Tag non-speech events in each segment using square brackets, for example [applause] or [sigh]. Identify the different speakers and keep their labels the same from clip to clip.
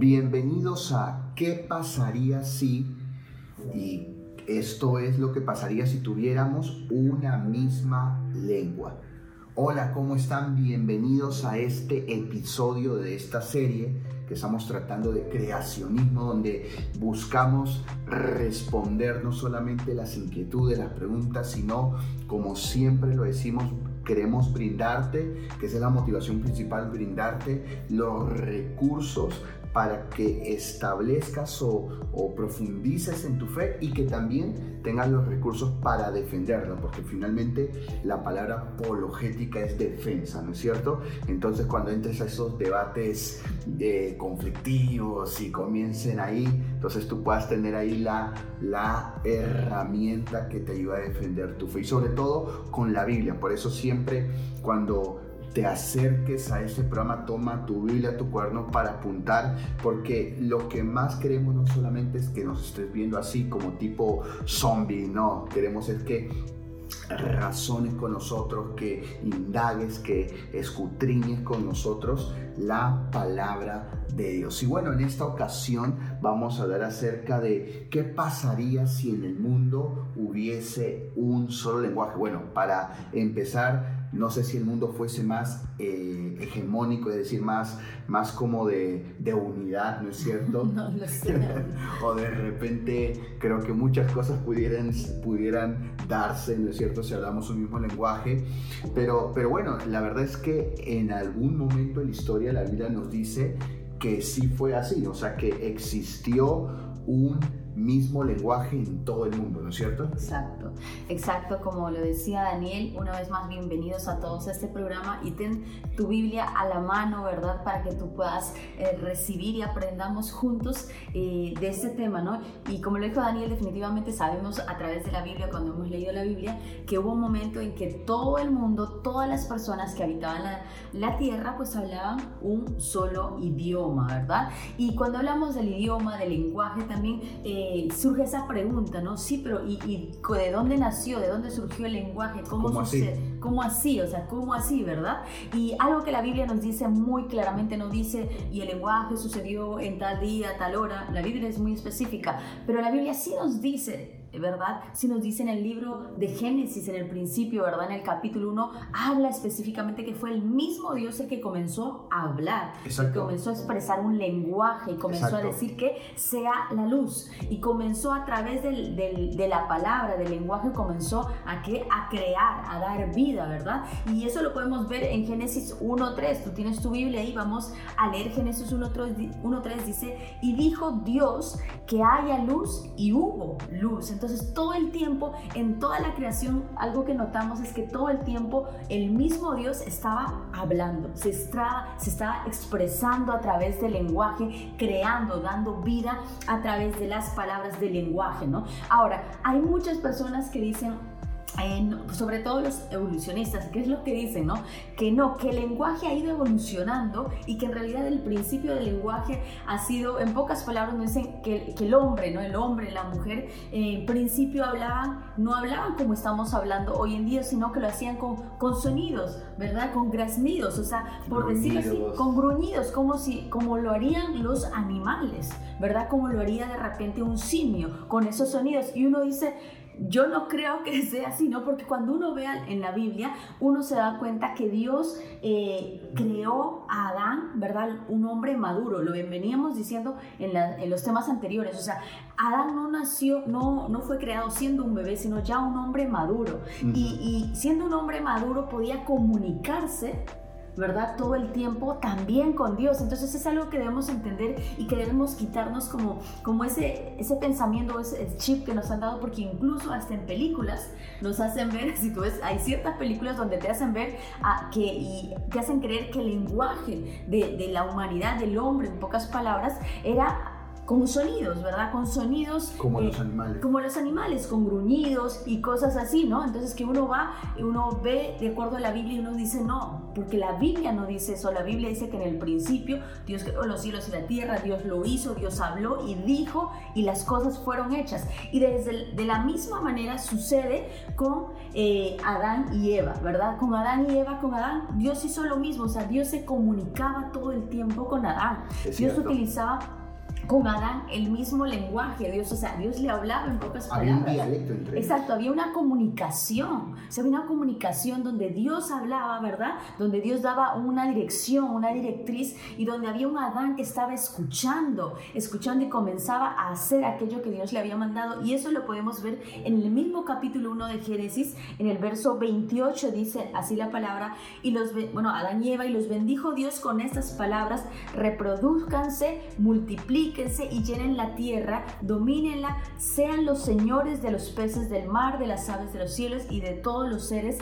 Speaker 1: Bienvenidos a ¿Qué pasaría si? Y esto es lo que pasaría si tuviéramos una misma lengua. Hola, ¿cómo están? Bienvenidos a este episodio de esta serie que estamos tratando de creacionismo, donde buscamos responder no solamente las inquietudes, las preguntas, sino, como siempre lo decimos, queremos brindarte, que esa es la motivación principal, brindarte los recursos para que establezcas o, profundices en tu fe y que también tengas los recursos para defenderla, porque finalmente la palabra apologética es defensa, ¿no es cierto? Entonces cuando entres a esos debates de conflictivos y comiencen ahí, entonces tú puedas tener ahí la, la herramienta que te ayuda a defender tu fe y sobre todo con la Biblia. Por eso siempre cuando te acerques a ese programa, toma tu Biblia, tu cuaderno para apuntar, porque lo que más queremos no solamente es que nos estés viendo así como tipo zombie, no, queremos es que razones con nosotros, que indagues, que escutriñes con nosotros la palabra de Dios. Y bueno, en esta ocasión vamos a hablar acerca de qué pasaría si en el mundo hubiese un solo lenguaje. Bueno, para empezar, no sé si el mundo fuese más eh, hegemónico, es decir, más, más como de, de unidad, ¿no es cierto? [laughs]
Speaker 2: No sé. [laughs]
Speaker 1: o de repente creo que muchas cosas pudieran, pudieran darse, ¿no es cierto?, si hablamos un mismo lenguaje. Pero, pero bueno, la verdad es que en algún momento en la historia la Biblia nos dice que sí fue así, o sea, que existió un mismo lenguaje en todo el mundo, ¿no es cierto?
Speaker 2: Exacto, exacto, como lo decía Daniel, una vez más bienvenidos a todos a este programa y ten tu Biblia a la mano, ¿verdad? Para que tú puedas eh, recibir y aprendamos juntos eh, de este tema, ¿no? Y como lo dijo Daniel, definitivamente sabemos a través de la Biblia, cuando hemos leído la Biblia, que hubo un momento en que todo el mundo, todas las personas que habitaban la, la tierra, pues hablaban un solo idioma, ¿verdad? Y cuando hablamos del idioma, del lenguaje, también... Eh, eh, surge esa pregunta, ¿no? Sí, pero ¿y, de dónde nació? ¿De dónde surgió el lenguaje?
Speaker 1: ¿Cómo, sucede?
Speaker 2: Así? ¿Cómo así? O sea, ¿cómo así, verdad? Y algo que la Biblia nos dice muy claramente, no dice, y el lenguaje sucedió en tal día, tal hora. La Biblia es muy específica, pero la Biblia sí nos dice ¿verdad? Si nos dice en el libro de Génesis, en el principio, ¿verdad? En el capítulo 1, habla específicamente que fue el mismo Dios el que comenzó a hablar, que comenzó a expresar un lenguaje y comenzó a decir que sea la luz. Y comenzó a través del, de la palabra, del lenguaje, comenzó a, que, a crear, a dar vida, ¿verdad? Y eso lo podemos ver en Génesis 1.3. Tú tienes tu Biblia ahí, vamos a leer Génesis 1.3. Dice, y dijo Dios que haya luz y hubo luz. Entonces todo el tiempo, en toda la creación, algo que notamos es que todo el tiempo el mismo Dios estaba hablando, se estaba, se estaba expresando a través del lenguaje, creando, dando vida a través de las palabras del lenguaje, ¿no? Ahora, hay muchas personas que dicen, sobre todo los evolucionistas, ¿qué es lo que dicen, no? Que no, que el lenguaje ha ido evolucionando y que en realidad el principio del lenguaje ha sido, en pocas palabras, nos dicen que, que el hombre, ¿no? El hombre, la mujer, en principio hablaban, no hablaban como estamos hablando hoy en día, sino que lo hacían con, con sonidos, ¿verdad? Con graznidos, o sea, por decirlo así, con gruñidos, como, si, como lo harían los animales, ¿verdad? Como lo haría de repente un simio, con esos sonidos. Y uno dice, yo no creo que [laughs] sea así, ¿no? Porque cuando uno ve en la Biblia, uno se da cuenta que Dios eh, creó a Adán, ¿verdad? Un hombre maduro, lo veníamos diciendo en, los temas anteriores, o sea, Adán no nació, no, no fue creado siendo un bebé, sino ya un hombre maduro. y, y siendo un hombre maduro podía comunicarse ¿verdad? Todo el tiempo también con Dios. Entonces es algo que debemos entender y que debemos quitarnos como, como ese, ese pensamiento, ese chip que nos han dado, porque incluso hasta en películas nos hacen ver, si tú ves, hay ciertas películas donde te hacen ver a, que, y te hacen creer que el lenguaje de, de la humanidad, del hombre, en pocas palabras, era con sonidos, ¿verdad? Con sonidos...
Speaker 1: Como los animales.
Speaker 2: Como los animales, con gruñidos y cosas así, ¿no? Entonces que uno va uno ve de acuerdo a la Biblia y uno dice, no, porque la Biblia no dice eso, la Biblia dice que en el principio Dios creó los cielos y la tierra, Dios lo hizo, Dios habló y dijo y las cosas fueron hechas. Y desde de la misma manera sucede con eh, Adán y Eva, ¿verdad? Con Adán y Eva, con Adán, Dios hizo lo mismo, o sea, Dios se comunicaba todo el tiempo con Adán. Dios utilizaba con Adán el mismo lenguaje, Dios, o sea, Dios le hablaba en pocas palabras.
Speaker 1: Había un dialecto entre
Speaker 2: ellos. Exacto, había una comunicación, o sea, había una comunicación donde Dios hablaba, ¿verdad? Donde Dios daba una dirección, una directriz y donde había un Adán que estaba escuchando, escuchando y comenzaba a hacer aquello que Dios le había mandado y eso lo podemos ver en el mismo capítulo 1 de Génesis, en el verso 28 dice así la palabra y los, bueno, Adán y Eva y los bendijo Dios con estas palabras, reproduzcanse, multipliquen, y llenen la tierra, domínenla, sean los señores de los peces del mar, de las aves de los cielos y de todos los seres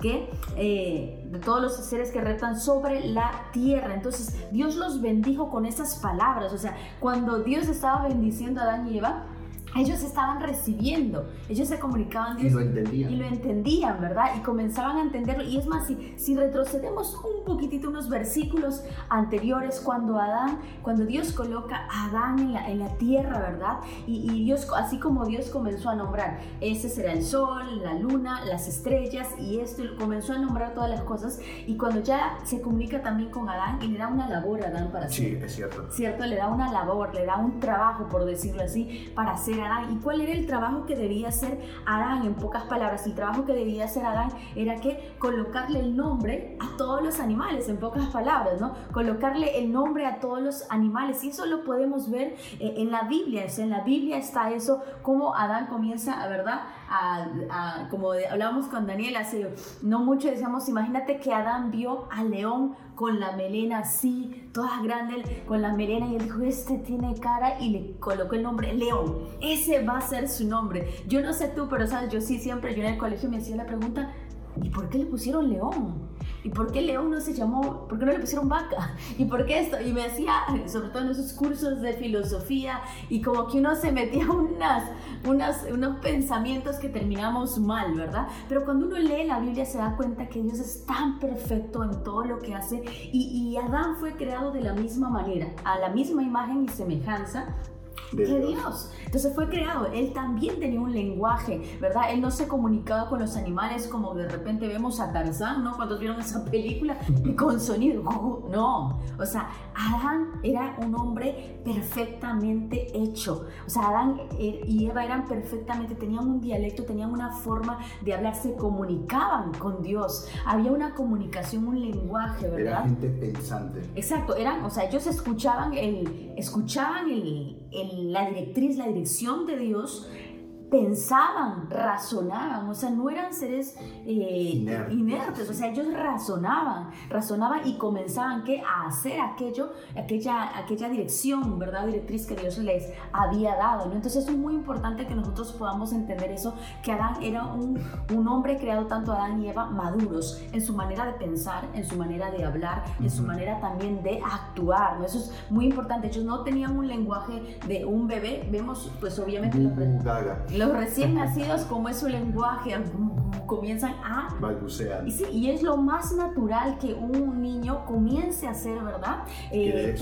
Speaker 2: que eh, de todos los seres que reptan sobre la tierra. Entonces Dios los bendijo con esas palabras. O sea, cuando Dios estaba bendiciendo a Adán y Eva, ellos estaban recibiendo, ellos se comunicaban
Speaker 1: Dios, y lo entendían.
Speaker 2: Y lo entendían, ¿verdad? Y comenzaban a entenderlo. Y es más, si, si retrocedemos un poquitito unos versículos anteriores, cuando Adán, cuando Dios coloca a Adán en la, en la tierra, ¿verdad? Y, y, Dios, así como Dios comenzó a nombrar, ese será el sol, la luna, las estrellas, y esto, comenzó a nombrar todas las cosas. Y cuando ya se comunica también con Adán, y le da una labor a Adán para hacer.
Speaker 1: Sí, es cierto.
Speaker 2: Cierto, le da una labor, le da un trabajo, por decirlo así, para hacer Adán. ¿Y cuál era el trabajo que debía hacer Adán? En pocas palabras, el trabajo que debía hacer Adán era que colocarle el nombre a todos los animales, en pocas palabras, ¿no? Colocarle el nombre a todos los animales. Y eso lo podemos ver eh, en la Biblia. en la Biblia está eso, como Adán comienza, ¿verdad? A, como hablábamos con Daniel hace no mucho, decíamos, imagínate que Adán vio al león con la melena así, toda grande, con la melena, y él dijo, este tiene cara, y le colocó el nombre León. Ese va a ser su nombre. Yo no sé tú, pero sabes, yo sí siempre, yo en el colegio me hacía la pregunta, ¿y por qué le pusieron León? ¿Y por qué León no se llamó, por qué no le pusieron vaca? ¿Y por qué esto? Y me decía, sobre todo en esos cursos de filosofía, y como que uno se metía unas, unas, unos pensamientos que terminamos mal, ¿verdad? Pero cuando uno lee la Biblia se da cuenta que Dios es tan perfecto en todo lo que hace, y, y Adán fue creado de la misma manera, a la misma imagen y semejanza de, Dios. Entonces fue creado, él también tenía un lenguaje, ¿verdad? Él no se comunicaba con los animales como de repente vemos a Tarzán, ¿no? Cuando vieron esa película con sonido, no, o sea, Adán era un hombre perfectamente hecho, o sea, Adán y Eva eran perfectamente, tenían un dialecto, tenían una forma de hablar, se comunicaban con Dios, había una comunicación, un lenguaje, ¿verdad?
Speaker 1: Era gente pensante.
Speaker 2: Exacto, eran, o sea, ellos escuchaban el, escuchaban el, el la directriz, la dirección de Dios pensaban, razonaban, o sea, no eran seres eh, inertes, o sea, ellos razonaban, razonaban y comenzaban ¿qué? a hacer aquello, aquella, aquella dirección, ¿verdad? Directriz que Dios les había dado, ¿no? Entonces es muy importante que nosotros podamos entender eso, que Adán era un, un hombre creado tanto Adán y Eva maduros en su manera de pensar, en su manera de hablar, en su manera también de actuar, ¿no? Eso es muy importante, ellos no tenían un lenguaje de un bebé, vemos pues obviamente los recién nacidos, como es su lenguaje, comienzan a
Speaker 1: balbucear.
Speaker 2: Y, sí, y es lo más natural que un niño comience a hacer, ¿verdad?
Speaker 1: Eh,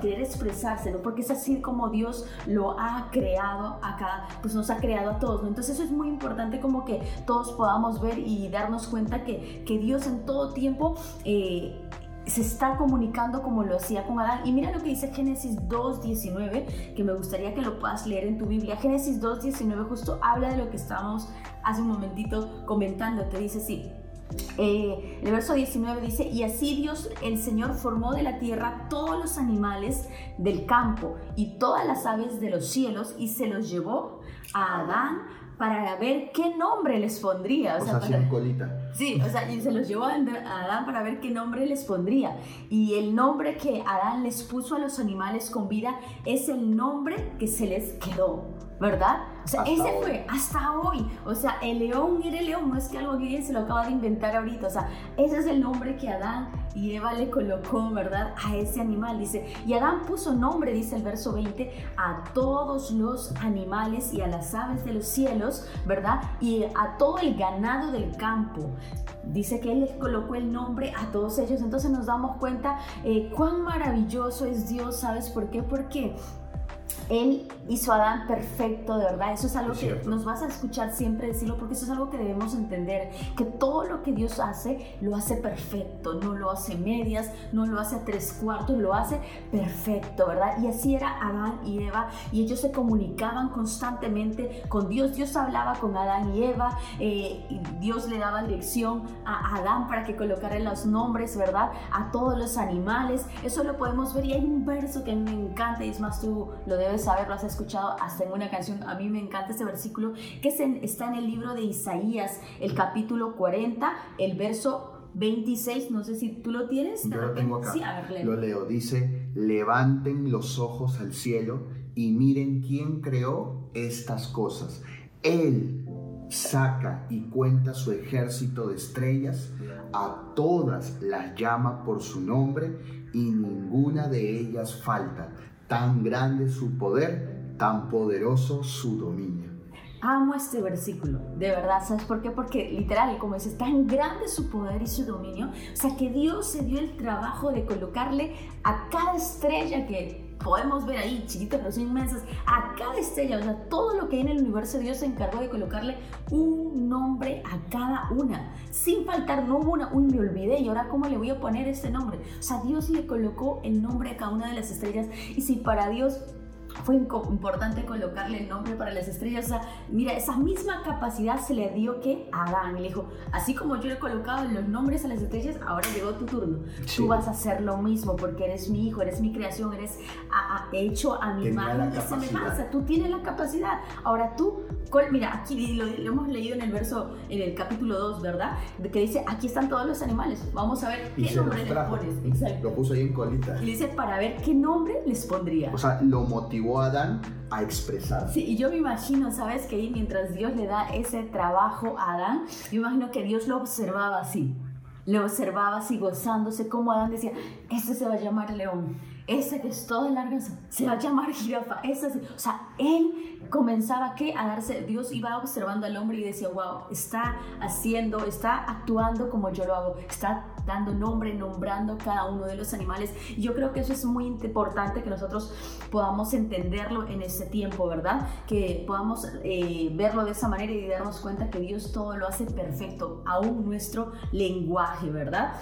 Speaker 2: querer, expresarse, ¿no? Porque es así como Dios lo ha creado acá, pues nos ha creado a todos, ¿no? Entonces eso es muy importante como que todos podamos ver y darnos cuenta que, que Dios en todo tiempo... Eh, se está comunicando como lo hacía con Adán. Y mira lo que dice Génesis 2.19, que me gustaría que lo puedas leer en tu Biblia. Génesis 2.19 justo habla de lo que estábamos hace un momentito comentando. Te dice así. Eh, el verso 19 dice, y así Dios el Señor formó de la tierra todos los animales del campo y todas las aves de los cielos y se los llevó a Adán para ver qué nombre les pondría.
Speaker 1: O, sea, para, colita.
Speaker 2: Sí, o sea, y se los llevó a Adán para ver qué nombre les pondría. Y el nombre que Adán les puso a los animales con vida es el nombre que se les quedó. ¿Verdad? O sea, ese fue hasta hoy. O sea, el león era el león, no es que algo que se lo acaba de inventar ahorita. O sea, ese es el nombre que Adán y Eva le colocó, ¿verdad? A ese animal. Dice, y Adán puso nombre, dice el verso 20, a todos los animales y a las aves de los cielos, ¿verdad? Y a todo el ganado del campo. Dice que Él les colocó el nombre a todos ellos. Entonces nos damos cuenta eh, cuán maravilloso es Dios. ¿Sabes por qué? Porque él hizo a Adán perfecto, de verdad. Eso es algo que nos vas a escuchar siempre decirlo porque eso es algo que debemos entender, que todo lo que Dios hace, lo hace perfecto, no lo hace medias, no lo hace a tres cuartos, lo hace perfecto, ¿verdad? Y así era Adán y Eva y ellos se comunicaban constantemente con Dios. Dios hablaba con Adán y Eva, eh, y Dios le daba dirección a Adán para que colocara los nombres, ¿verdad? A todos los animales. Eso lo podemos ver y hay un verso que me encanta y es más tú lo debes saber, lo has escuchado hasta en una canción. A mí me encanta este versículo que está en el libro de Isaías, el capítulo 40, el verso 26. No sé si tú lo tienes.
Speaker 1: Yo lo tengo acá. lo leo. Dice, levanten los ojos al cielo y miren quién creó estas cosas. Él saca y cuenta su ejército de estrellas, a todas las llama por su nombre y ninguna de ellas falta. Tan grande su poder, tan poderoso su dominio.
Speaker 2: Amo este versículo, de verdad, ¿sabes por qué? Porque literal, como dices, tan grande su poder y su dominio, o sea que Dios se dio el trabajo de colocarle a cada estrella que podemos ver ahí, chiquitas pero son inmensas, a cada estrella, o sea, todo lo que hay en el universo, Dios se encargó de colocarle un nombre a cada una, sin faltar, no hubo una, uy, me olvidé, y ahora cómo le voy a poner este nombre. O sea, Dios le colocó el nombre a cada una de las estrellas, y si para Dios fue importante colocarle el nombre para las estrellas. O sea, mira, esa misma capacidad se le dio que a Adán. Le dijo, así como yo le he colocado los nombres a las estrellas, ahora llegó tu turno. Tú vas a hacer lo mismo porque eres mi hijo, eres mi creación, eres hecho a mi imagen y semejanza. Tú tienes la capacidad. Ahora tú, mira, aquí lo, hemos leído en el verso, en el capítulo 2, ¿verdad? De que dice, aquí están todos los animales. Vamos a ver qué nombre les pones.
Speaker 1: Exacto. Lo puso ahí en colita.
Speaker 2: Y dice, para ver qué nombre les pondría.
Speaker 1: O sea, lo motivó a Adán a expresar.
Speaker 2: Sí, y yo me imagino, ¿sabes? Que mientras Dios le da ese trabajo a Adán, yo imagino que Dios lo observaba así. Lo observaba así gozándose, como Adán decía, este se va a llamar león, ese que es todo largo se va a llamar jirafa, ese, o sea, él comenzaba que a darse, Dios iba observando al hombre y decía, wow, está haciendo, está actuando como yo lo hago, está dando nombre, nombrando cada uno de los animales. Y yo creo que eso es muy importante que nosotros podamos entenderlo en este tiempo, ¿verdad? Que podamos eh, verlo de esa manera y darnos cuenta que Dios todo lo hace perfecto, aún nuestro lenguaje, ¿verdad?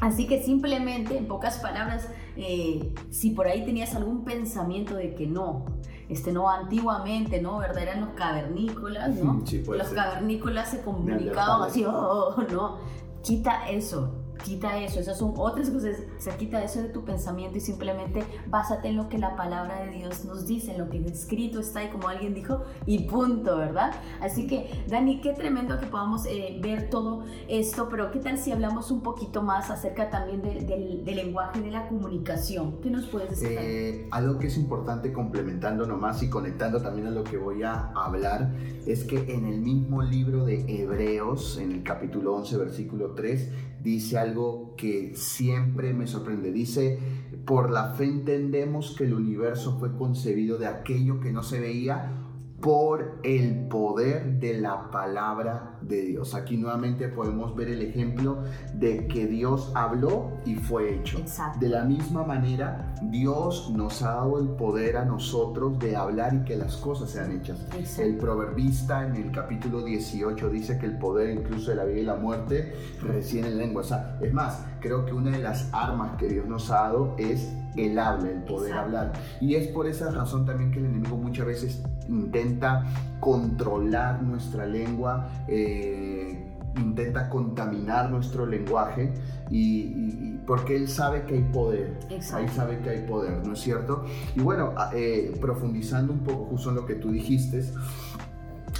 Speaker 2: Así que simplemente, en pocas palabras, eh, si por ahí tenías algún pensamiento de que no, este no antiguamente, ¿no? ¿Verdad? Eran los cavernícolas, ¿no? Sí, los cavernícolas se comunicaban así, [laughs] oh, no, quita eso quita eso, esas son otras cosas, se quita eso de tu pensamiento y simplemente básate en lo que la palabra de Dios nos dice, en lo que escrito está y como alguien dijo, y punto, ¿verdad? Así que, Dani, qué tremendo que podamos eh, ver todo esto, pero ¿qué tal si hablamos un poquito más acerca también del, lenguaje de la comunicación? ¿Qué nos puedes decir?
Speaker 1: Eh, algo que es importante complementando nomás y conectando también a lo que voy a hablar, es que en el mismo libro de Hebreos, en el capítulo 11, versículo 3, dice algo que siempre me sorprende. Dice, por la fe entendemos que el universo fue concebido de aquello que no se veía por el poder de la palabra de Dios. Aquí nuevamente podemos ver el ejemplo de que Dios habló y fue hecho. De la misma manera, Dios nos ha dado el poder a nosotros de hablar y que las cosas sean hechas. El proverbista en el capítulo 18 dice que el poder incluso de la vida y la muerte reside en lengua. O sea, es más, creo que una de las armas que Dios nos ha dado es el habla, el poder hablar. Y es por esa razón también que el enemigo muchas veces intenta controlar nuestra lengua, eh, intenta contaminar nuestro lenguaje y, porque él sabe que hay poder, él sabe que hay poder, ¿no es cierto? Y bueno, eh, profundizando un poco justo en lo que tú dijiste,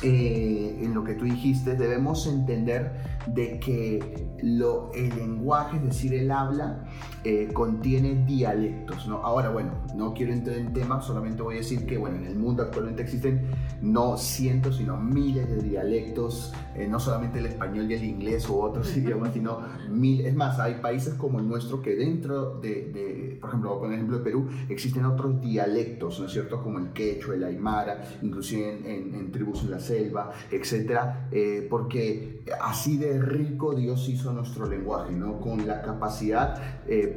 Speaker 1: eh, en lo que tú dijiste, debemos entender de que lo, el lenguaje, es decir, el habla, eh, contiene dialectos. ¿no? Ahora, bueno, no quiero entrar en tema, solamente voy a decir que bueno, en el mundo actualmente existen no cientos, sino miles de dialectos, eh, no solamente el español y el inglés u otros [laughs] idiomas, sino mil. Es más, hay países como el nuestro que dentro de, por ejemplo, el ejemplo de Perú, existen otros dialectos, ¿no es cierto? Como el quechua, el aymara, inclusive en, en, tribus en la selva, etcétera, eh, porque así de rico Dios hizo nuestro lenguaje, ¿no? Con la capacidad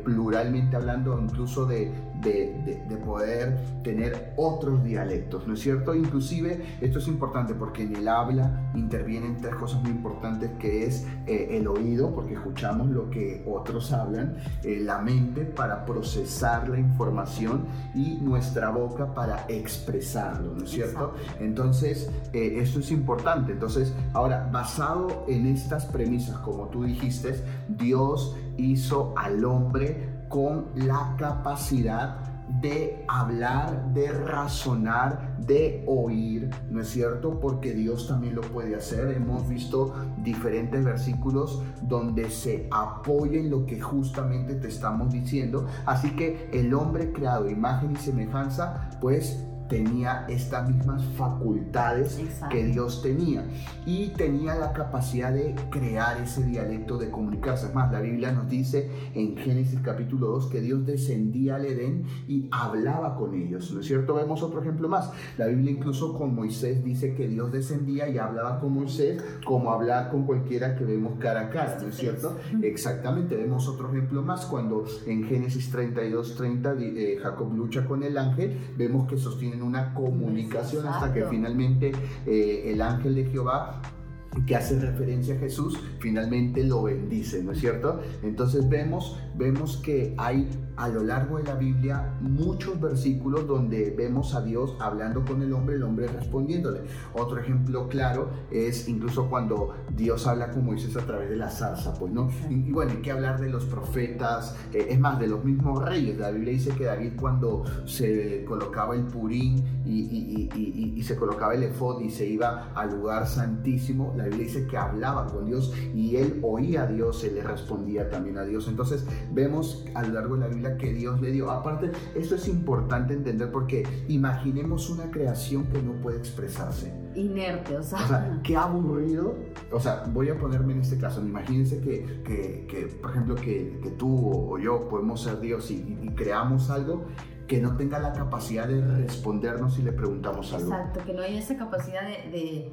Speaker 1: pluralmente hablando incluso de, de, de, poder tener otros dialectos, ¿no es cierto? Inclusive esto es importante porque en el habla intervienen tres cosas muy importantes que es eh, el oído, porque escuchamos lo que otros hablan, eh, la mente para procesar la información y nuestra boca para expresarlo, ¿no es cierto? Entonces, eh, esto es importante. Entonces, ahora, basado en estas premisas, como tú dijiste, Dios hizo al hombre con la capacidad de hablar, de razonar, de oír, ¿no es cierto? Porque Dios también lo puede hacer. Hemos visto diferentes versículos donde se apoya en lo que justamente te estamos diciendo. Así que el hombre creado imagen y semejanza, pues tenía estas mismas facultades que Dios tenía y tenía la capacidad de crear ese dialecto de comunicarse. Es más, la Biblia nos dice en Génesis capítulo 2 que Dios descendía al Edén y hablaba con ellos, ¿no es cierto? Vemos otro ejemplo más. La Biblia incluso con Moisés dice que Dios descendía y hablaba con Moisés como hablar con cualquiera que vemos cara a cara, ¿no es cierto? Exactamente, vemos otro ejemplo más cuando en Génesis 32, 30 eh, Jacob lucha con el ángel, vemos que sostienen una comunicación hasta que finalmente eh, el ángel de Jehová que hace referencia a Jesús, finalmente lo bendice, ¿no es cierto? Entonces vemos, vemos que hay a lo largo de la Biblia muchos versículos donde vemos a Dios hablando con el hombre, el hombre respondiéndole. Otro ejemplo claro es incluso cuando Dios habla con Moisés a través de la zarza, pues, ¿no? Y, bueno, hay que hablar de los profetas, eh, es más, de los mismos reyes. La Biblia dice que David cuando se colocaba el purín y, y se colocaba el efod y se iba al lugar santísimo, la Biblia dice que hablaba con Dios y él oía a Dios, él le respondía también a Dios. Entonces vemos a lo largo de la Biblia que Dios le dio. Aparte, esto es importante entender porque imaginemos una creación que no puede expresarse.
Speaker 2: Inerte, o sea.
Speaker 1: O sea, qué aburrido. O sea, voy a ponerme en este caso. Imagínense que, que, que por ejemplo, que, que, tú o yo podemos ser Dios y, y creamos algo que no tenga la capacidad de respondernos si le preguntamos algo.
Speaker 2: Exacto, que no haya esa capacidad de, de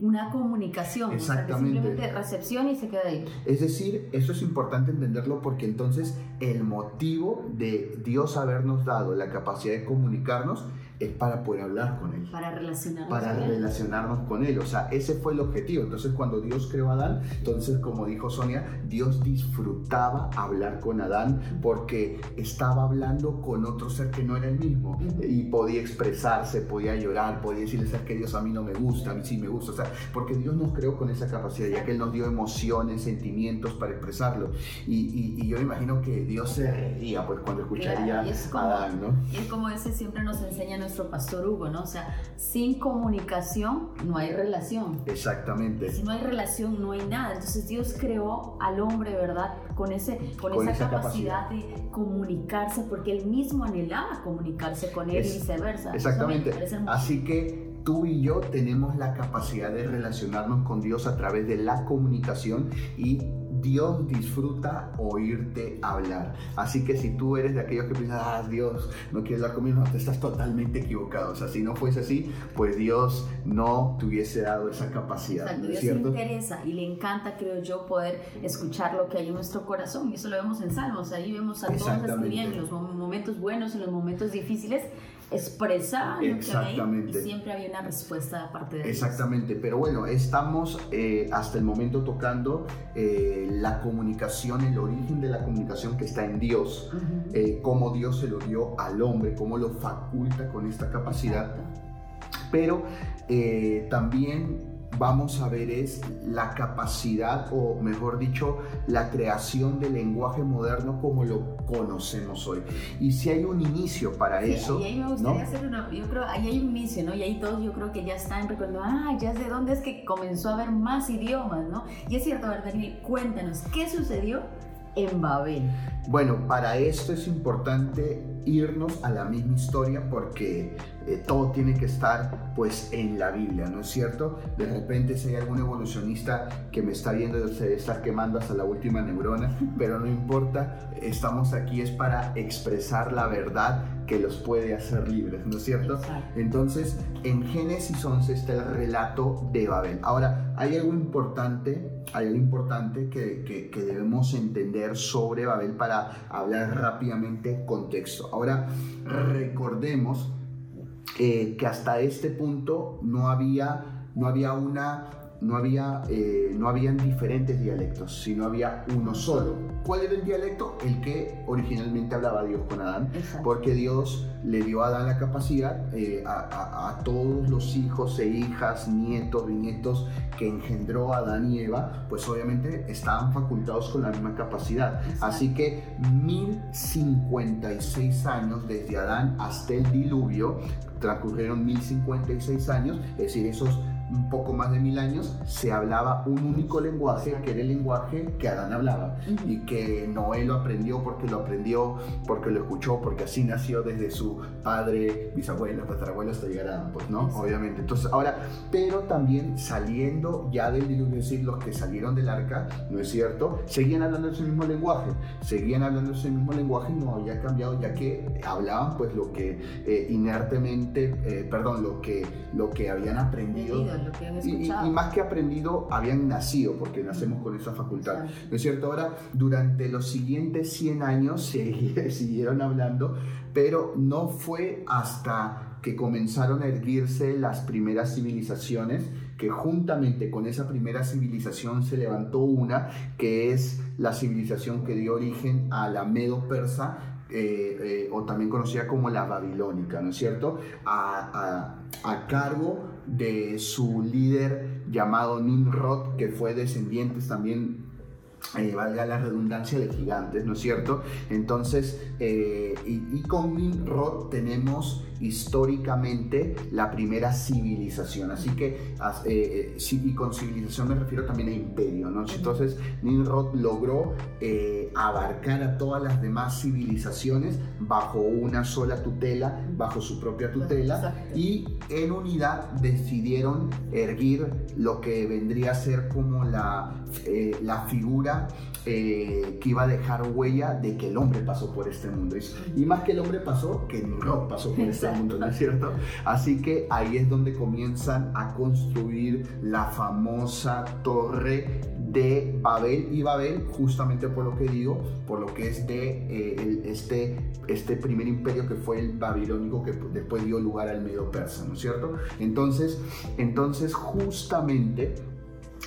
Speaker 2: una comunicación, Exactamente. simplemente recepción y se queda ahí.
Speaker 1: Es decir, eso es importante entenderlo porque entonces el motivo de Dios habernos dado la capacidad de comunicarnos es para poder hablar con Él.
Speaker 2: Para relacionarnos
Speaker 1: para con relacionarnos con Él. O sea, ese fue el objetivo. Entonces, cuando Dios creó a Adán, entonces, como dijo Sonia, Dios disfrutaba hablar con Adán porque estaba hablando con otro ser que no era el mismo. Y podía expresarse, podía llorar, podía decirle, sabes que Dios a mí no me gusta, a mí sí me gusta. O sea, porque Dios nos creó con esa capacidad, ya que Él nos dio emociones, sentimientos para expresarlo. Y, y, yo me imagino que Dios se reiría pues, cuando escucharía a Adán, ¿no?
Speaker 2: Es como ese siempre nos enseña nuestro pastor Hugo, ¿no? O sea, sin comunicación no hay relación.
Speaker 1: Exactamente.
Speaker 2: Si no hay relación no hay nada. Entonces Dios creó al hombre, ¿verdad? Con, ese, con, esa, capacidad, de comunicarse, porque él mismo anhelaba comunicarse con él y viceversa.
Speaker 1: Exactamente. Así que tú y yo tenemos la capacidad de relacionarnos con Dios a través de la comunicación y Dios disfruta oírte hablar. Así que si tú eres de aquellos que piensan, ah, Dios no quiere hablar conmigo, no, te estás totalmente equivocado. O sea, si no fuese así, pues Dios no te hubiese dado esa capacidad.
Speaker 2: Exacto, Dios le interesa y le encanta, creo yo, poder escuchar lo que hay en nuestro corazón. Y eso lo vemos en Salmos. Ahí vemos a todos escribiendo en los momentos buenos, en los momentos difíciles expresar Exactamente. y siempre había una respuesta de parte de.
Speaker 1: Exactamente, pero bueno, estamos eh, hasta el momento tocando eh, la comunicación, el origen de la comunicación que está en Dios, eh, cómo Dios se lo dio al hombre, cómo lo faculta con esta capacidad, pero también vamos a ver es la capacidad, o mejor dicho, la creación del lenguaje moderno como lo conocemos hoy. Y si hay un inicio para eso.
Speaker 2: Y ahí me gustaría hacer una, yo creo, ahí hay un inicio, ¿no? Y ahí todos yo creo que ya están recordando, ah, ya sé dónde es que comenzó a haber más idiomas, ¿no? Y es cierto, ¿verdad? Cuéntanos, ¿qué sucedió en Babel?
Speaker 1: Bueno, para esto es importante irnos a la misma historia porque eh, todo tiene que estar pues en la Biblia, ¿no es cierto? De repente si hay algún evolucionista que me está viendo, se debe estar quemando hasta la última neurona, pero no importa, estamos aquí es para expresar la verdad que los puede hacer libres, ¿no es cierto? Entonces, en Génesis 11 está el relato de Babel. Ahora, hay algo importante, hay algo importante que, que, que debemos entender sobre Babel para hablar rápidamente contexto. Ahora, recordemos eh, que hasta este punto no había, no había una no había, eh, no habían diferentes dialectos, sino había uno solo. ¿Cuál era el dialecto? El que originalmente hablaba Dios con Adán, porque Dios le dio a Adán la capacidad eh, a, todos los hijos e hijas, nietos, bisnietos que engendró Adán y Eva, pues obviamente estaban facultados con la misma capacidad. Así que 1056 años desde Adán hasta el diluvio, transcurrieron 1056 años, es decir, esos un poco más de mil años, se hablaba un único lenguaje, que era el lenguaje que Adán hablaba, y que Noé lo aprendió porque lo aprendió, porque lo escuchó, porque así nació desde su padre, bisabuelo, tatarabuelo hasta llegar a Adán, pues, ¿no? Obviamente. Entonces, ahora, pero también saliendo ya del diluvio, es decir, los que salieron del arca, ¿no es cierto? Seguían hablando ese mismo lenguaje, seguían hablando ese mismo lenguaje y no había cambiado, ya que hablaban, pues, lo que eh, inertemente, eh, perdón, lo que, lo que habían aprendido y, más que aprendido, habían nacido, porque nacemos con esa facultad. ¿No es cierto? Ahora, durante los siguientes 100 años se [laughs] siguieron hablando, pero no fue hasta que comenzaron a erguirse las primeras civilizaciones que juntamente con esa primera civilización se levantó una que es la civilización que dio origen a la medo-persa, eh, eh, o también conocida como la babilónica, ¿no es cierto? A, a, a cargo de su líder llamado Nimrod, que fue descendiente también eh, valga la redundancia de gigantes, ¿no es cierto? Entonces, eh, y, con Nimrod tenemos históricamente la primera civilización, así que, eh, y con civilización me refiero también a imperio, ¿no? Entonces, Nimrod logró abarcar a todas las demás civilizaciones bajo una sola tutela, bajo su propia tutela, y en unidad decidieron erguir lo que vendría a ser como la, la figura eh, que iba a dejar huella de que el hombre pasó por este mundo. Y más que el hombre pasó, que Nimrod pasó por este mundo, ¿no es cierto? Así que ahí es donde comienzan a construir la famosa torre de Babel y Babel justamente por lo que digo, por lo que es de eh, este, este primer imperio que fue el babilónico que después dio lugar al medio persa, ¿no es cierto? Entonces, entonces justamente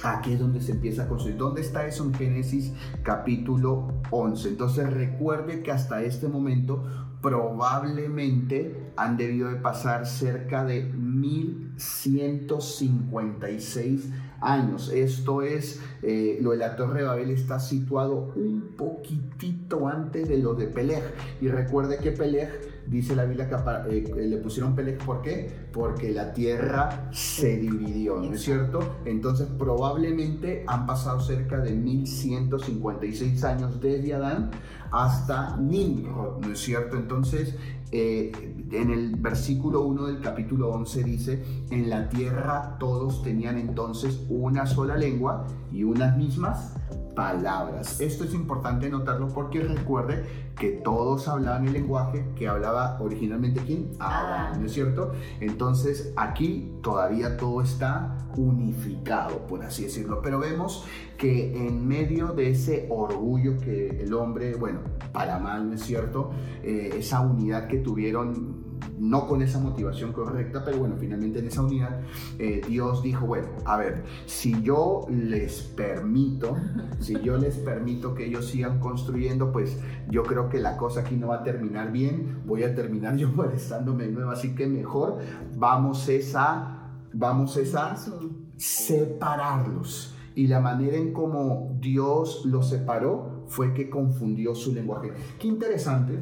Speaker 1: Aquí es donde se empieza a construir. ¿Dónde está eso en Génesis capítulo 11? Entonces recuerde que hasta este momento probablemente han debido de pasar cerca de 1156 años. Esto es, eh, lo de la Torre de Babel está situado un poquitito antes de lo de Peleg. Y recuerde que Peleg dice la Biblia que eh, le pusieron Peleg, ¿por qué? Porque la tierra se dividió, ¿no es cierto? Entonces probablemente han pasado cerca de 1156 años desde Adán hasta Nimrod, ¿no es cierto? Entonces, eh, en el versículo 1 del capítulo 11 dice, en la tierra todos tenían entonces una sola lengua y unas mismas palabras. Esto es importante notarlo porque recuerde que todos hablaban el lenguaje que hablaba originalmente quién? Adán, ¿no es cierto? Entonces aquí todavía todo está unificado, por así decirlo. Pero vemos que en medio de ese orgullo que el hombre, bueno, para mal, ¿no es cierto? Eh, esa unidad que tuvieron no con esa motivación correcta, pero bueno, finalmente en esa unidad eh, Dios dijo, bueno, a ver, si yo les permito, si yo les permito que ellos sigan construyendo, pues yo creo que la cosa aquí no va a terminar bien, voy a terminar yo [laughs] molestándome de nuevo, así que mejor vamos esa, vamos esa separarlos. Y la manera en cómo Dios los separó fue que confundió su lenguaje. Qué interesante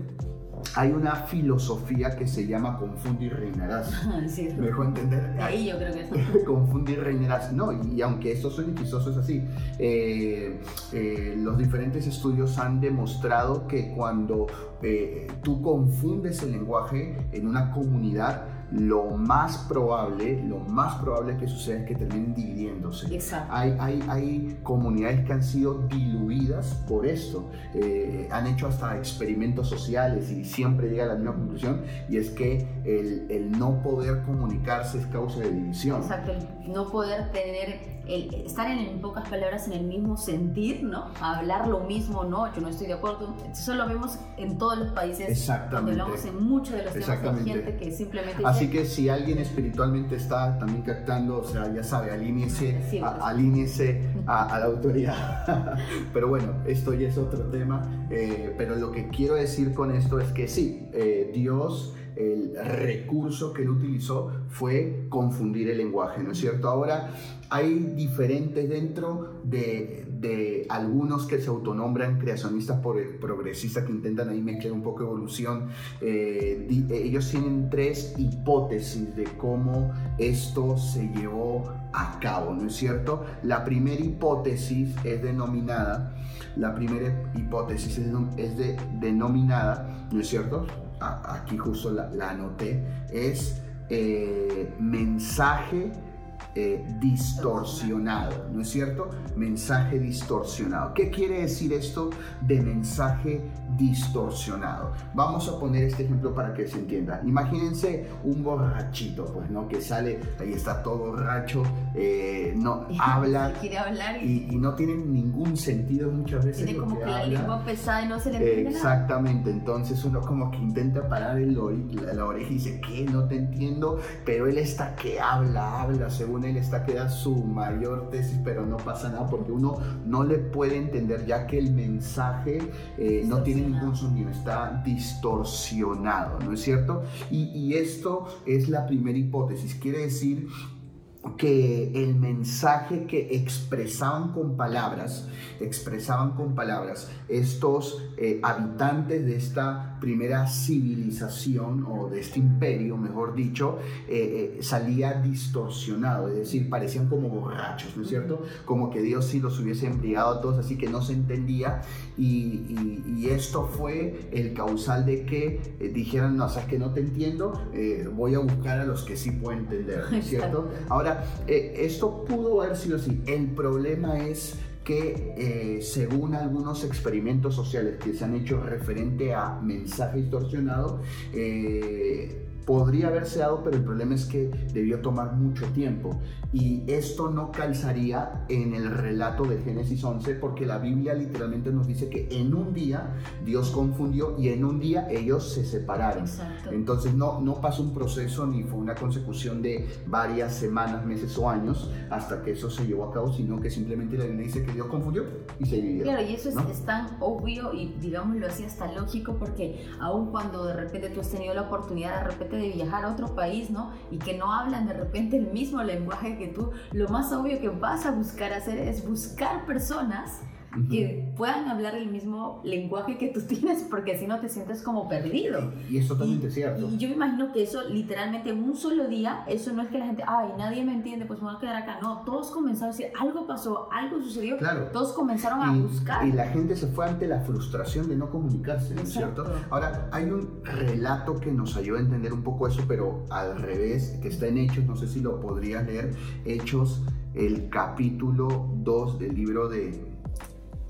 Speaker 1: hay una filosofía que se llama confundir reinarás. [laughs]
Speaker 2: Sí.
Speaker 1: ¿Me dejó entender?
Speaker 2: Ahí yo creo que es. [laughs]
Speaker 1: confundir reinarás. No, y, aunque esto suene chistoso, es así. Eh, eh, los diferentes estudios han demostrado que cuando eh, tú confundes el lenguaje en una comunidad, lo más probable, lo más probable que suceda es que terminen dividiéndose.
Speaker 2: Exacto.
Speaker 1: Hay, hay, hay comunidades que han sido diluidas por esto. Eh, han hecho hasta experimentos sociales y siempre llega a la misma conclusión y es que el, el no poder comunicarse es causa de división.
Speaker 2: Exacto, el no poder tener el estar en, pocas palabras en el mismo sentir, ¿no? Hablar lo mismo, no, yo no estoy de acuerdo. Eso lo vemos en todos los países.
Speaker 1: Exactamente.
Speaker 2: hablamos en muchos de los temas de gente que simplemente...
Speaker 1: Así que si alguien espiritualmente está también captando, o sea, ya sabe, alíñese, a, alíñese a, la autoridad. [laughs] pero bueno, esto ya es otro tema. Eh, pero lo que quiero decir con esto es que sí, eh, Dios el recurso que él utilizó fue confundir el lenguaje, ¿no es cierto? Ahora hay diferentes dentro de, de algunos que se autonombran creacionistas progresistas que intentan ahí mezclar un poco evolución. Eh, ellos tienen tres hipótesis de cómo esto se llevó a cabo, ¿no es cierto? La primera hipótesis es denominada, la primera hipótesis es, es de, denominada, ¿no es cierto? Aquí justo la, anoté, es eh, mensaje eh, distorsionado, ¿no es cierto? Mensaje distorsionado. ¿Qué quiere decir esto de mensaje distorsionado? Vamos a poner este ejemplo para que se entienda. Imagínense un borrachito, pues, ¿no? Que sale, ahí está todo borracho, eh, no habla,
Speaker 2: quiere hablar
Speaker 1: y, no tiene ningún sentido muchas veces.
Speaker 2: Tiene como que, la lengua pesada y no se le
Speaker 1: entiende Exactamente, entonces uno como que intenta parar el la oreja y dice, ¿qué? No te entiendo, pero él está que habla, habla, según él está queda su mayor tesis, pero no pasa nada porque uno no le puede entender ya que el mensaje eh, no tiene ningún sonido, está distorsionado, ¿no es cierto? Y, y esto es la primera hipótesis, quiere decir que el mensaje que expresaban con palabras, expresaban con palabras estos eh, habitantes de esta primera civilización o de este imperio, mejor dicho, eh, eh, salía distorsionado, es decir, parecían como borrachos, ¿no es cierto? Como que Dios sí los hubiese embriagado a todos, así que no se entendía y, y, esto fue el causal de que dijeran, no, sabes que no te entiendo, voy a buscar a los que sí puedo entender, ¿no es cierto? Ahora, eh, esto pudo haber sido así. El problema es que eh, según algunos experimentos sociales que se han hecho referente a mensaje distorsionado, eh, podría haberse dado, pero el problema es que debió tomar mucho tiempo. Y esto no calzaría en el relato de Génesis 11, porque la Biblia literalmente nos dice que en un día Dios confundió y en un día ellos se separaron. Entonces no, no pasó un proceso ni fue una consecución de varias semanas, meses o años hasta que eso se llevó a cabo, sino que simplemente la Biblia dice que Dios confundió y se dividió.
Speaker 2: Claro, y eso es, tan obvio y digámoslo así hasta lógico, porque aun cuando de repente tú has tenido la oportunidad de repente de viajar a otro país, ¿no? Y que no hablan de repente el mismo lenguaje que tú, lo más obvio que vas a buscar hacer es buscar personas que puedan hablar el mismo lenguaje que tú [laughs] tienes, porque si no te sientes como perdido.
Speaker 1: Y es totalmente cierto.
Speaker 2: Y yo me imagino que eso, literalmente, en un solo día, eso no es que la gente, ay, nadie me entiende, pues me voy a quedar acá. No, todos comenzaron a decir, algo pasó, algo sucedió.
Speaker 1: Claro.
Speaker 2: Todos comenzaron a buscar.
Speaker 1: Y la gente se fue ante la frustración de no comunicarse, ¿no es cierto? Ahora, hay un relato que nos ayuda a entender un poco eso, pero al revés, que está en Hechos, no sé si lo podrías leer, Hechos, el capítulo 2 del libro de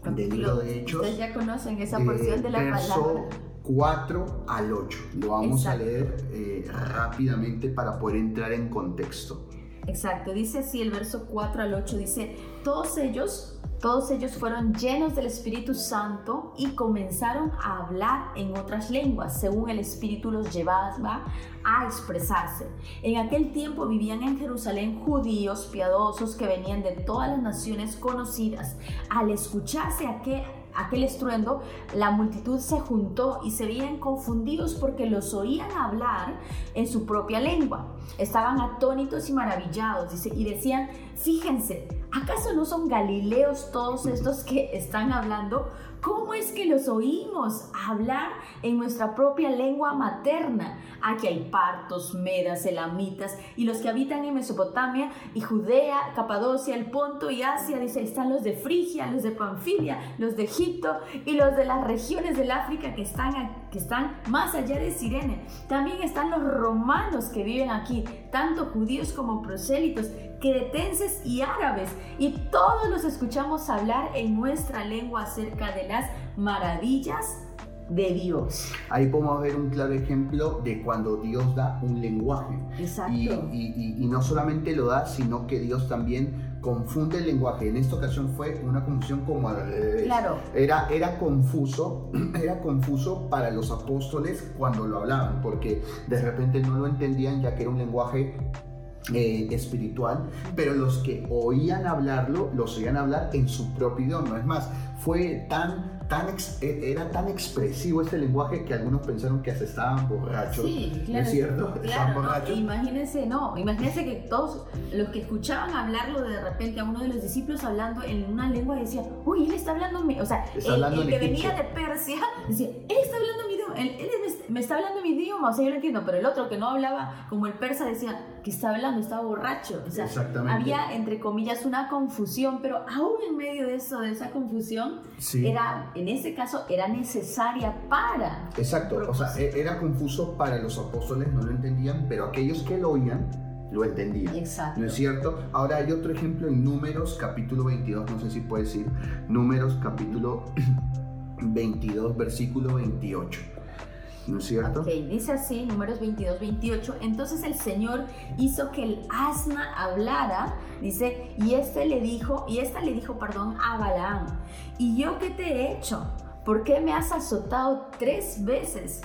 Speaker 1: del libro de Hechos.
Speaker 2: Ustedes ya conocen esa porción de la
Speaker 1: verso 4 al 8. Lo vamos a leer eh, rápidamente para poder entrar en contexto.
Speaker 2: Exacto, dice así el verso 4 al 8, dice, todos ellos todos ellos fueron llenos del Espíritu Santo y comenzaron a hablar en otras lenguas, según el Espíritu los llevaba a expresarse. En aquel tiempo vivían en Jerusalén judíos piadosos que venían de todas las naciones conocidas. Al escucharse aquel aquel estruendo, la multitud se juntó y se veían confundidos porque los oían hablar en su propia lengua. Estaban atónitos y maravillados dice, y decían, fíjense, ¿acaso no son galileos todos estos que están hablando? ¿Cómo es que los oímos hablar en nuestra propia lengua materna? Aquí hay partos, medas, elamitas y los que habitan en Mesopotamia y Judea, Capadocia, el Ponto y Asia. Dice, están los de Frigia, los de Panfilia, los de Egipto y los de las regiones del África que están, que están más allá de Sirene. También están los romanos que viven aquí, tanto judíos como prosélitos cretenses y árabes, y todos los escuchamos hablar en nuestra lengua acerca de las maravillas de Dios.
Speaker 1: Ahí podemos ver un claro ejemplo de cuando Dios da un lenguaje.
Speaker 2: Exacto.
Speaker 1: Y, y, no solamente lo da, sino que Dios también confunde el lenguaje. En esta ocasión fue una confusión como
Speaker 2: Claro.
Speaker 1: Era, era confuso, [clears throat] era confuso para los apóstoles cuando lo hablaban, porque de repente no lo entendían ya que era un lenguaje eh, espiritual, pero los que oían hablarlo, los oían hablar en su propio idioma. Es más, fue tan, tan e, era tan expresivo este lenguaje que algunos pensaron que hasta estaban borrachos.
Speaker 2: Sí, claro.
Speaker 1: es cierto?
Speaker 2: Claro, no, imagínense, no, imagínense que todos los que escuchaban hablarlo de repente a uno de los discípulos hablando en una lengua decía, uy, él está hablando, o sea, el, que venía de Persia decía, él está hablando mi idioma, él, me está hablando mi idioma, o sea, yo lo entiendo, pero el otro que no hablaba como el persa decía, que está hablando, estaba borracho. O sea, había, entre comillas, una confusión, pero aún en medio de eso, de esa confusión, era, en ese caso, era necesaria para...
Speaker 1: Exacto, o sea, e, era confuso para los apóstoles, no lo entendían, pero aquellos que lo oían, lo entendían.
Speaker 2: Exacto.
Speaker 1: ¿No es cierto? Ahora hay otro ejemplo en Números capítulo 22, no sé si puedes decir, Números capítulo [clears throat] 22, versículo 28. ¿No es cierto?
Speaker 2: Ok, dice así, números 22, 28. Entonces el Señor hizo que el asna hablara, dice, y este le dijo, y esta le dijo, perdón, a Balaam, ¿y yo qué te he hecho? ¿Por qué me has azotado tres veces?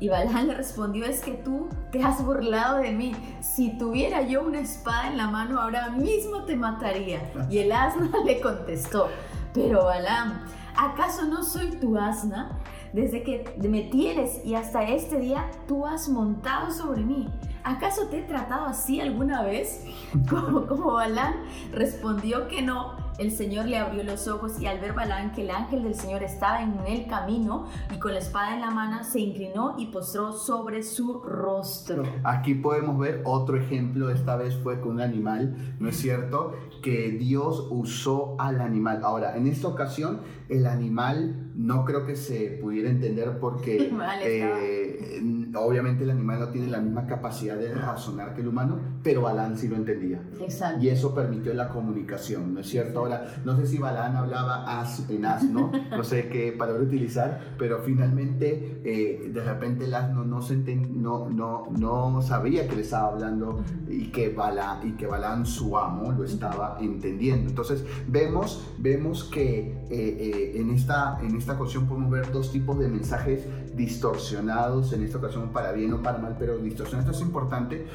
Speaker 2: Y Balaam le respondió, es que tú te has burlado de mí. Si tuviera yo una espada en la mano, ahora mismo te mataría. Y el asna [laughs] le contestó, pero Balaam, ¿acaso no soy tu asna? Desde que me tienes y hasta este día tú has montado sobre mí. ¿Acaso te he tratado así alguna vez? [laughs] Como, como Balán respondió que no el Señor le abrió los ojos y al ver Balán que el ángel del Señor estaba en el camino y con la espada en la mano, se inclinó y postró sobre su rostro.
Speaker 1: Aquí podemos ver otro ejemplo, esta vez fue con un animal, ¿no es cierto? Que Dios usó al animal. Ahora, en esta ocasión, el animal no creo que se pudiera entender porque [laughs] eh, obviamente el animal no tiene la misma capacidad de razonar que el humano, pero Balán sí lo entendía.
Speaker 2: Exacto.
Speaker 1: Y eso permitió la comunicación, ¿no es cierto? no sé si Balán hablaba as, en asno, [laughs] no sé qué palabra utilizar, pero finalmente eh, de repente el asno no, se no, no, no sabía que le estaba hablando y que, Balán, y que Balán, su amo, lo estaba entendiendo. Entonces vemos, vemos que eh, eh, en, esta, en esta ocasión podemos ver dos tipos de mensajes distorsionados, en esta ocasión para bien o para mal, pero distorsionados. Esto es importante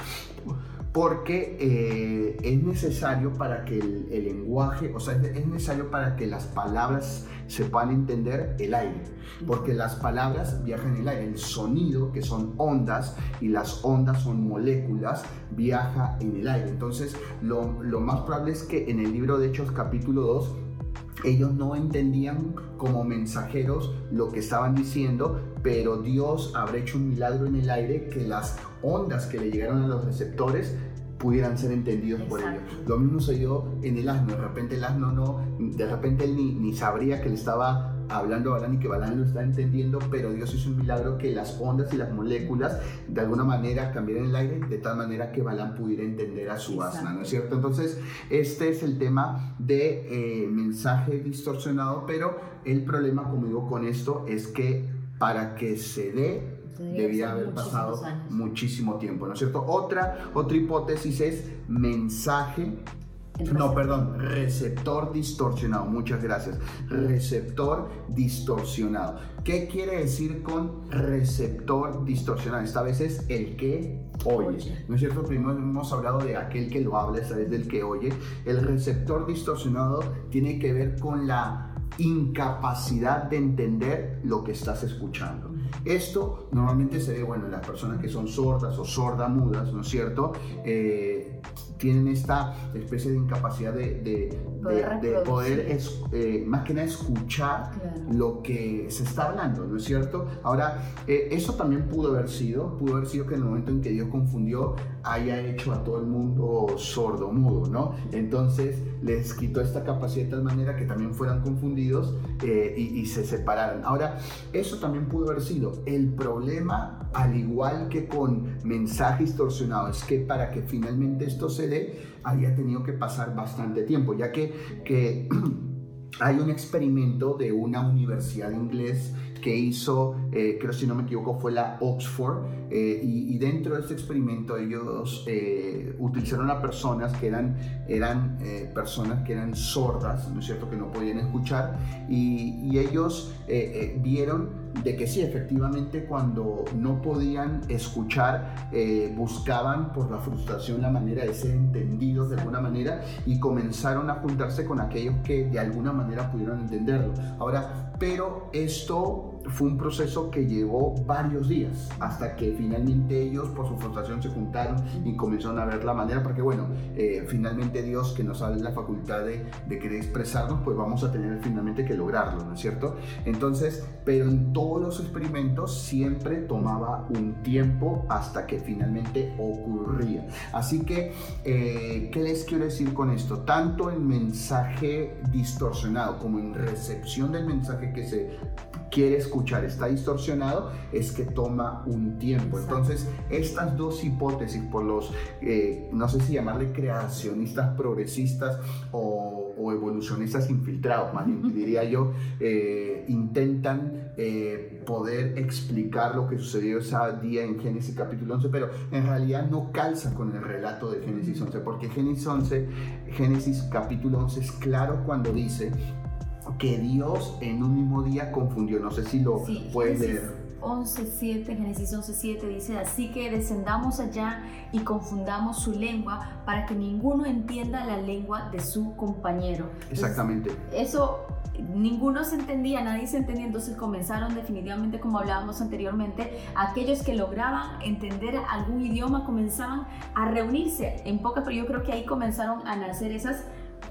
Speaker 1: porque eh, es necesario para que el, lenguaje, o sea, es necesario para que las palabras se puedan entender el aire, porque las palabras viajan en el aire, el sonido, que son ondas, y las ondas son moléculas, viaja en el aire. Entonces, lo, lo más probable es que en el libro de Hechos capítulo 2, ellos no entendían como mensajeros lo que estaban diciendo, pero Dios habrá hecho un milagro en el aire que las ondas que le llegaron a los receptores pudieran ser entendidos por ellos. Lo mismo se dio en el asno, de repente el asno no, de repente él ni, ni sabría que le estaba hablando a Balán y que Balán lo está entendiendo, pero Dios hizo un milagro que las ondas y las moléculas de alguna manera cambiaran el aire de tal manera que Balán pudiera entender a su asna, ¿no es cierto? Entonces, este es el tema de eh, mensaje distorsionado, pero el problema, como digo, con esto es que para que se dé debía haber pasado muchísimo tiempo, ¿no es cierto? Otra, otra hipótesis es mensaje no, perdón, receptor distorsionado. Muchas gracias. Receptor distorsionado. ¿Qué quiere decir con receptor distorsionado? Esta vez es el que oye. ¿No es cierto? Primero hemos hablado de aquel que lo habla, esta vez del que oye. El receptor distorsionado tiene que ver con la incapacidad de entender lo que estás escuchando. Esto normalmente se ve, bueno, en las personas que son sordas o sordamudas, ¿no es cierto? Eh, tienen esta especie de incapacidad de, poder, eh, más que nada escuchar lo que se está hablando, ¿no es cierto? Ahora, eh, eso también pudo haber sido, pudo haber sido que en el momento en que Dios confundió, haya hecho a todo el mundo sordo, mudo, ¿no? Entonces les quitó esta capacidad de tal manera que también fueran confundidos eh, y, y se separaran. Ahora, eso también pudo haber sido. El problema, al igual que con mensaje distorsionado, es que para que finalmente esto se había tenido que pasar bastante tiempo, ya que, [clears throat] hay un experimento de una universidad inglés que hizo, eh, creo si no me equivoco, fue la Oxford, eh, y, dentro de este experimento ellos eh, utilizaron a personas que eran, eran personas que eran sordas, ¿no es cierto?, que no podían escuchar, y, y ellos vieron de que sí, efectivamente, cuando no podían escuchar, eh, buscaban por la frustración la manera de ser entendidos de alguna manera y comenzaron a juntarse con aquellos que de alguna manera pudieron entenderlo. Ahora, pero esto fue un proceso que llevó varios días hasta que finalmente ellos por su frustración se juntaron y comenzaron a ver la manera, porque bueno, eh, finalmente Dios que nos da la facultad de, de, querer expresarnos, pues vamos a tener finalmente que lograrlo, ¿no es cierto? Entonces, pero en todos los experimentos siempre tomaba un tiempo hasta que finalmente ocurría. Así que, eh, ¿qué les quiero decir con esto? Tanto en mensaje distorsionado como en recepción del mensaje que se quiere escuchar está distorsionado, es que toma un tiempo. Entonces, estas dos hipótesis por los, eh, no sé si llamarle creacionistas progresistas o, evolucionistas infiltrados, más bien diría yo, eh, intentan eh, poder explicar lo que sucedió ese día en Génesis capítulo 11, pero en realidad no calza con el relato de Génesis 11, porque Génesis 11, Génesis capítulo 11 es claro cuando dice que Dios en un mismo día confundió. No sé si lo puedes leer.
Speaker 2: 11.7, Génesis 11.7 dice, así que descendamos allá y confundamos su lengua para que ninguno entienda la lengua de su compañero.
Speaker 1: Exactamente.
Speaker 2: eso ninguno se entendía, nadie se entendía, entonces comenzaron definitivamente, como hablábamos anteriormente, aquellos que lograban entender algún idioma comenzaban a reunirse en pocas, pero yo creo que ahí comenzaron a nacer esas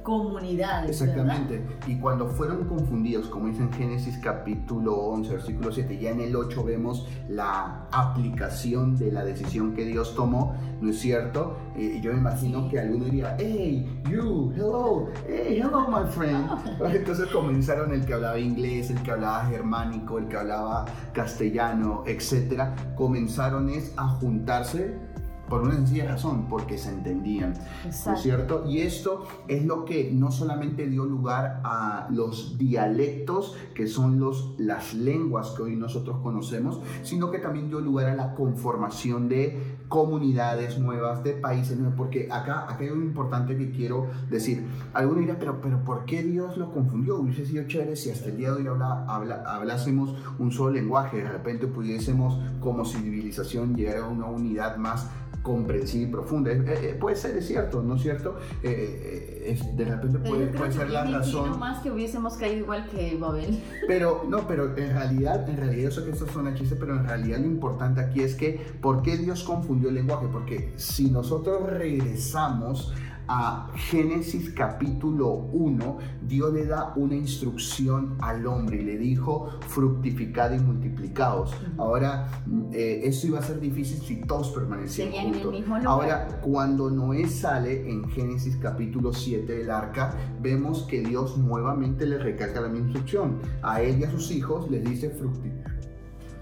Speaker 2: comunidades.
Speaker 1: Exactamente. Y cuando fueron confundidos, como dice en Génesis capítulo 11, versículo 7, ya en el 8 vemos la aplicación de la decisión que Dios tomó, ¿no es cierto? Eh, yo me imagino que alguno diría, hey, you, hello, hey, hello, my friend. [laughs] [laughs] Entonces comenzaron el que hablaba inglés, el que hablaba germánico, el que hablaba castellano, etcétera. Comenzaron es a juntarse por una sencilla razón, porque se entendían, ¿no es cierto? Y esto es lo que no solamente dio lugar a los dialectos, que son los, las lenguas que hoy nosotros conocemos, sino que también dio lugar a la conformación de comunidades nuevas, de países nuevos, porque acá, acá hay algo importante que quiero decir. Alguno dirá, pero, pero ¿por qué Dios lo confundió? Hubiese sido chévere si hasta el día de hoy habla, habla, hablásemos un solo lenguaje, de repente pudiésemos como civilización llegar a una unidad más comprensiva y profunda. Eh, eh, puede ser, es cierto, ¿no es cierto? Eh, de repente puede, puede ser la razón.
Speaker 2: No más que hubiésemos caído igual que Babel. [laughs]
Speaker 1: Pero, no, pero en realidad, en realidad, eso que esto son chistes, pero en realidad lo importante aquí es que, ¿por qué Dios confundió el lenguaje? Porque si nosotros regresamos a Génesis capítulo 1, Dios le da una instrucción al hombre y le dijo, fructificad y multiplicados. Ahora, eh, eso iba a ser difícil si todos permanecían juntos. Ahora, cuando Noé sale en Génesis capítulo 7 del arca, vemos que Dios nuevamente le recalca la misma instrucción. A él y a sus hijos les dice fructificad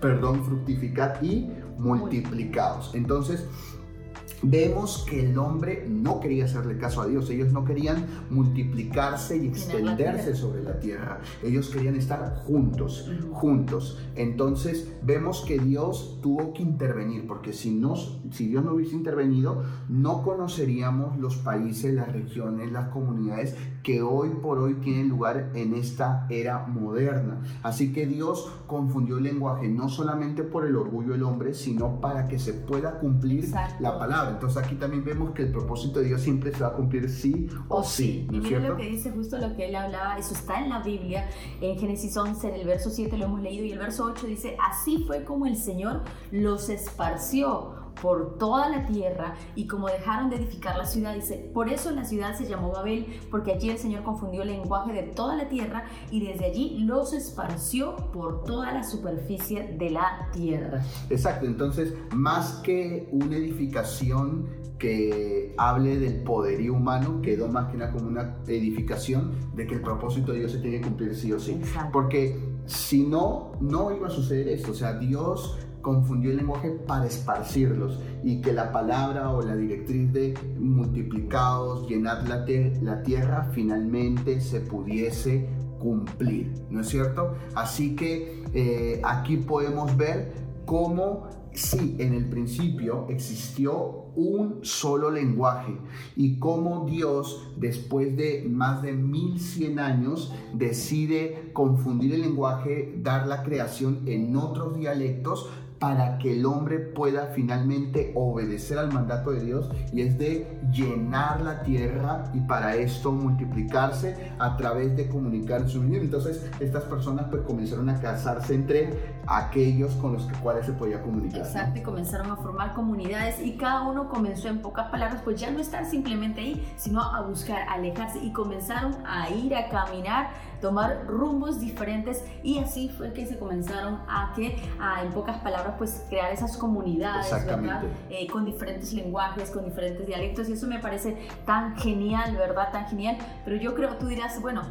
Speaker 1: perdón, fructificad y multiplicados. Entonces, vemos que el hombre no quería hacerle caso a Dios, ellos no querían multiplicarse y extenderse sobre la tierra, ellos querían estar juntos, juntos. Entonces vemos que Dios tuvo que intervenir, porque si, no, si Dios no hubiese intervenido, no conoceríamos los países, las regiones, las comunidades que hoy por hoy tienen lugar en esta era moderna. Así que Dios confundió el lenguaje no solamente por el orgullo del hombre, sino para que se pueda cumplir la palabra. Entonces aquí también vemos que el propósito de Dios siempre se va a cumplir sí o, sí.
Speaker 2: ¿no y mira lo que dice justo lo que él hablaba, eso está en la Biblia, en Génesis 11, en el verso 7 lo hemos leído y el verso 8 dice, así fue como el Señor los esparció por toda la tierra y como dejaron de edificar la ciudad, dice, por eso la ciudad se llamó Babel, porque allí el Señor confundió el lenguaje de toda la tierra y desde allí los esparció por toda la superficie de la tierra.
Speaker 1: Exacto, entonces más que una edificación que hable del poderío humano, quedó más que nada como una edificación de que el propósito de Dios se tiene que cumplir sí o sí. Porque si no, no iba a suceder esto. O sea, Dios confundió el lenguaje para esparcirlos y que la palabra o la directriz de multiplicados, llenar la, la tierra, finalmente se pudiese cumplir, ¿no es cierto? Así que eh, aquí podemos ver cómo sí, en el principio existió un solo lenguaje y cómo Dios, después de más de 1100 años, decide confundir el lenguaje, dar la creación en otros dialectos para que el hombre pueda finalmente obedecer al mandato de Dios y es de llenar la tierra y para esto multiplicarse a través de comunicar su vida. Entonces estas personas pues comenzaron a casarse entre aquellos con los cuales se podía comunicar.
Speaker 2: Exacto, y comenzaron a formar comunidades y cada uno comenzó en pocas palabras pues ya no estar simplemente ahí, sino a buscar, alejarse y comenzaron a ir a caminar, tomar rumbos diferentes y así fue que se comenzaron a que, en pocas palabras, pues crear esas comunidades, ¿verdad? Eh, con diferentes lenguajes, con diferentes dialectos y eso me parece tan genial, ¿verdad? Tan genial. Pero yo creo, tú dirás, bueno,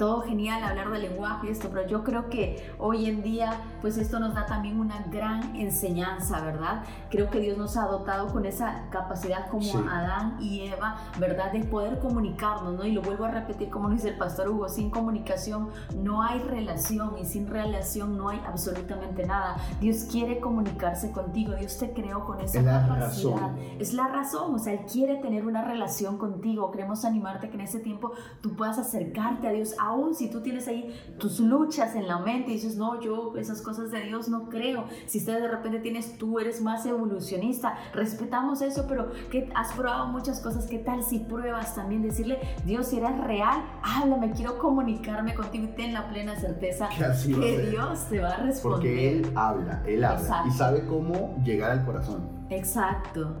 Speaker 2: todo genial hablar del lenguaje esto, pero yo creo que hoy en día pues esto nos da también una gran enseñanza, ¿verdad? Creo que Dios nos ha dotado con esa capacidad como Adán y Eva, ¿verdad? De poder comunicarnos, ¿no? Y lo vuelvo a repetir como dice el pastor Hugo, sin comunicación no hay relación y sin relación no hay absolutamente nada. Dios quiere comunicarse contigo, Dios te creó con esa capacidad. Es la razón, o sea, Él quiere tener una relación contigo. Queremos animarte que en ese tiempo tú puedas acercarte a Dios aún si tú tienes ahí tus luchas en la mente y dices, no, yo esas cosas de Dios no creo. Si usted de repente tienes, tú eres más evolucionista, respetamos eso, pero que has probado muchas cosas, ¿qué tal si pruebas también decirle, Dios, si eres real, háblame, quiero comunicarme contigo y ten la plena certeza que, Dios te va a responder.
Speaker 1: Porque Él habla, Él habla y sabe cómo llegar al corazón.
Speaker 2: Exacto.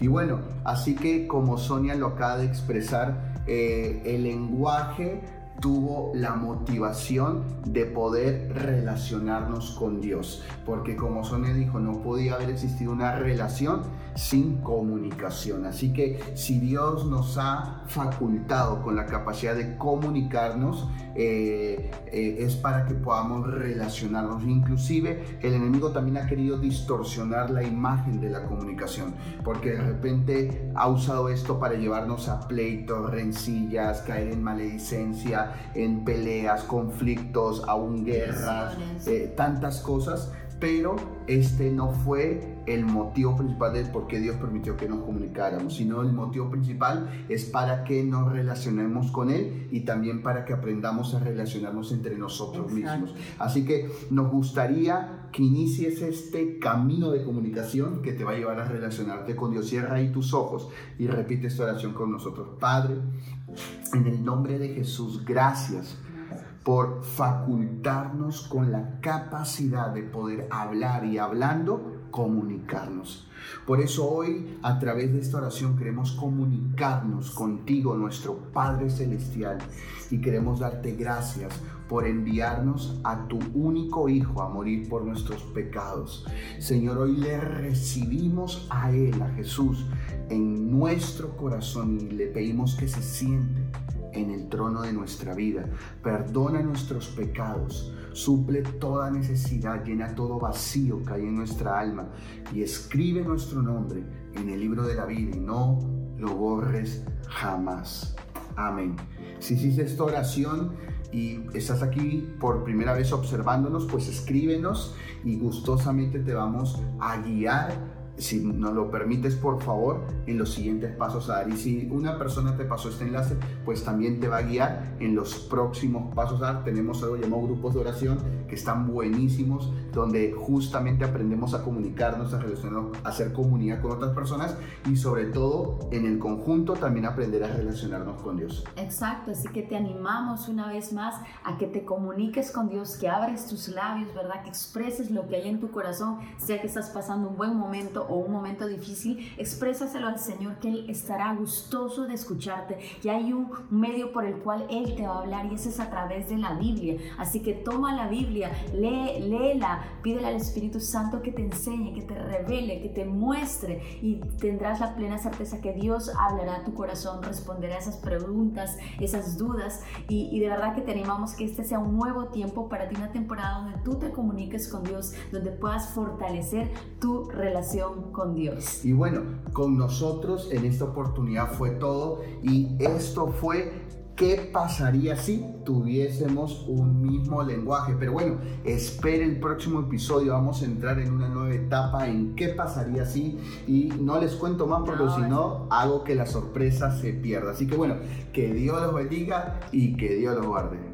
Speaker 1: Y bueno, así que como Sonia lo acaba de expresar, eh, el lenguaje tuvo la motivación de poder relacionarnos con Dios. Porque como Sonia dijo, no podía haber existido una relación sin comunicación. Así que si Dios nos ha facultado con la capacidad de comunicarnos, eh, eh, es para que podamos relacionarnos. Inclusive el enemigo también ha querido distorsionar la imagen de la comunicación, porque de repente ha usado esto para llevarnos a pleitos, rencillas, caer en maledicencia, en peleas, conflictos, aún guerras, eh, tantas cosas pero este no fue el motivo principal de por qué Dios permitió que nos comunicáramos, sino el motivo principal es para que nos relacionemos con Él y también para que aprendamos a relacionarnos entre nosotros mismos. Así que nos gustaría que inicies este camino de comunicación que te va a llevar a relacionarte con Dios. Cierra ahí tus ojos y repite esta oración con nosotros. Padre, en el nombre de Jesús, gracias por facultarnos con la capacidad de poder hablar y hablando comunicarnos. Por eso hoy a través de esta oración queremos comunicarnos contigo, nuestro Padre Celestial, y queremos darte gracias por enviarnos a tu único Hijo a morir por nuestros pecados. Señor, hoy le recibimos a Él, a Jesús, en nuestro corazón y le pedimos que se siente en el trono de nuestra vida. Perdona nuestros pecados, suple toda necesidad, llena todo vacío que hay en nuestra alma y escribe nuestro nombre en el libro de la vida y no lo borres jamás. Amén. Si hiciste esta oración y estás aquí por primera vez observándonos, pues escríbenos y gustosamente te vamos a guiar si nos lo permites, por favor, en los siguientes pasos a dar. Y si una persona te pasó este enlace, pues también te va a guiar en los próximos pasos a dar. Tenemos algo llamado grupos de oración que están buenísimos, donde justamente aprendemos a comunicarnos, a relacionarnos, a hacer comunidad con otras personas y sobre todo en el conjunto también aprender a relacionarnos con Dios.
Speaker 2: Exacto, así que te animamos una vez más a que te comuniques con Dios, que abres tus labios, ¿verdad? Que expreses lo que hay en tu corazón, sea que estás pasando un buen momento o un momento difícil, exprésaselo al Señor que Él estará gustoso de escucharte y hay un medio por el cual Él te va a hablar y ese es a través de la Biblia. Así que toma la Biblia, lee, léela, pídele al Espíritu Santo que te enseñe, que te revele, que te muestre y tendrás la plena certeza que Dios hablará a tu corazón, responderá a esas preguntas, esas dudas y, y de verdad que te animamos que este sea un nuevo tiempo para ti, una temporada donde tú te comuniques con Dios, donde puedas fortalecer tu relación con Dios.
Speaker 1: Y bueno, con nosotros en esta oportunidad fue todo y esto fue ¿Qué pasaría si tuviésemos un mismo lenguaje? Pero bueno, espere el próximo episodio. Vamos a entrar en una nueva etapa en qué pasaría si. Y no les cuento más porque si no, hago que la sorpresa se pierda. Así que bueno, que Dios los bendiga y que Dios los guarde.